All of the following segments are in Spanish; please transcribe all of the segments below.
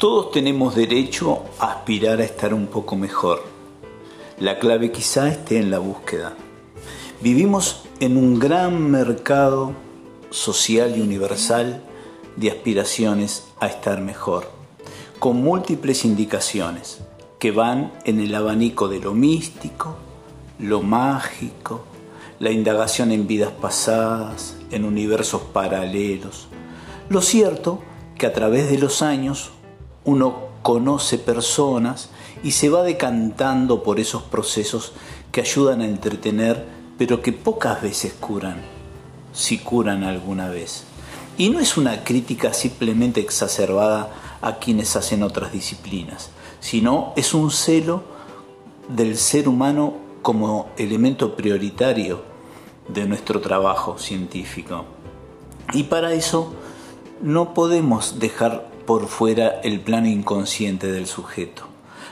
Todos tenemos derecho a aspirar a estar un poco mejor. La clave quizá esté en la búsqueda. Vivimos en un gran mercado social y universal de aspiraciones a estar mejor, con múltiples indicaciones que van en el abanico de lo místico, lo mágico, la indagación en vidas pasadas, en universos paralelos. Lo cierto que a través de los años uno conoce personas y se va decantando por esos procesos que ayudan a entretener, pero que pocas veces curan, si curan alguna vez. Y no es una crítica simplemente exacerbada a quienes hacen otras disciplinas, sino es un celo del ser humano como elemento prioritario de nuestro trabajo científico. Y para eso no podemos dejar por fuera el plano inconsciente del sujeto.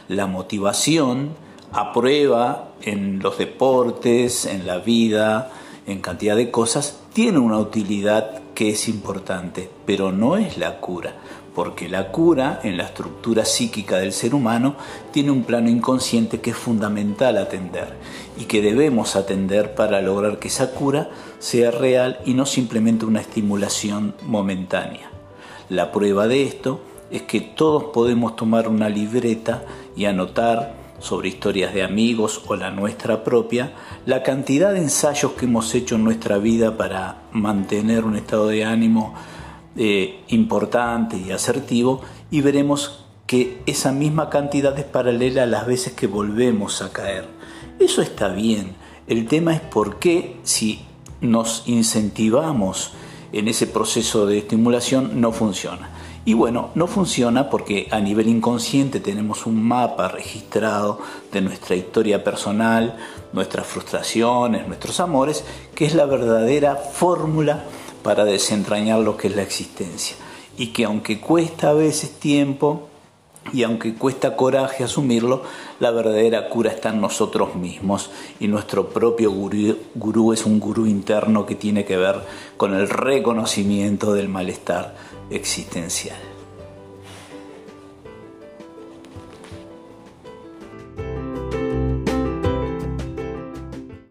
La motivación a prueba en los deportes, en la vida, en cantidad de cosas, tiene una utilidad que es importante, pero no es la cura, porque la cura en la estructura psíquica del ser humano tiene un plano inconsciente que es fundamental atender y que debemos atender para lograr que esa cura sea real y no simplemente una estimulación momentánea. La prueba de esto es que todos podemos tomar una libreta y anotar sobre historias de amigos o la nuestra propia, la cantidad de ensayos que hemos hecho en nuestra vida para mantener un estado de ánimo eh, importante y asertivo y veremos que esa misma cantidad es paralela a las veces que volvemos a caer. Eso está bien. El tema es por qué si nos incentivamos en ese proceso de estimulación no funciona. Y bueno, no funciona porque a nivel inconsciente tenemos un mapa registrado de nuestra historia personal, nuestras frustraciones, nuestros amores, que es la verdadera fórmula para desentrañar lo que es la existencia. Y que aunque cuesta a veces tiempo y aunque cuesta coraje asumirlo, la verdadera cura está en nosotros mismos y nuestro propio gurú, es un gurú interno que tiene que ver con el reconocimiento del malestar existencial.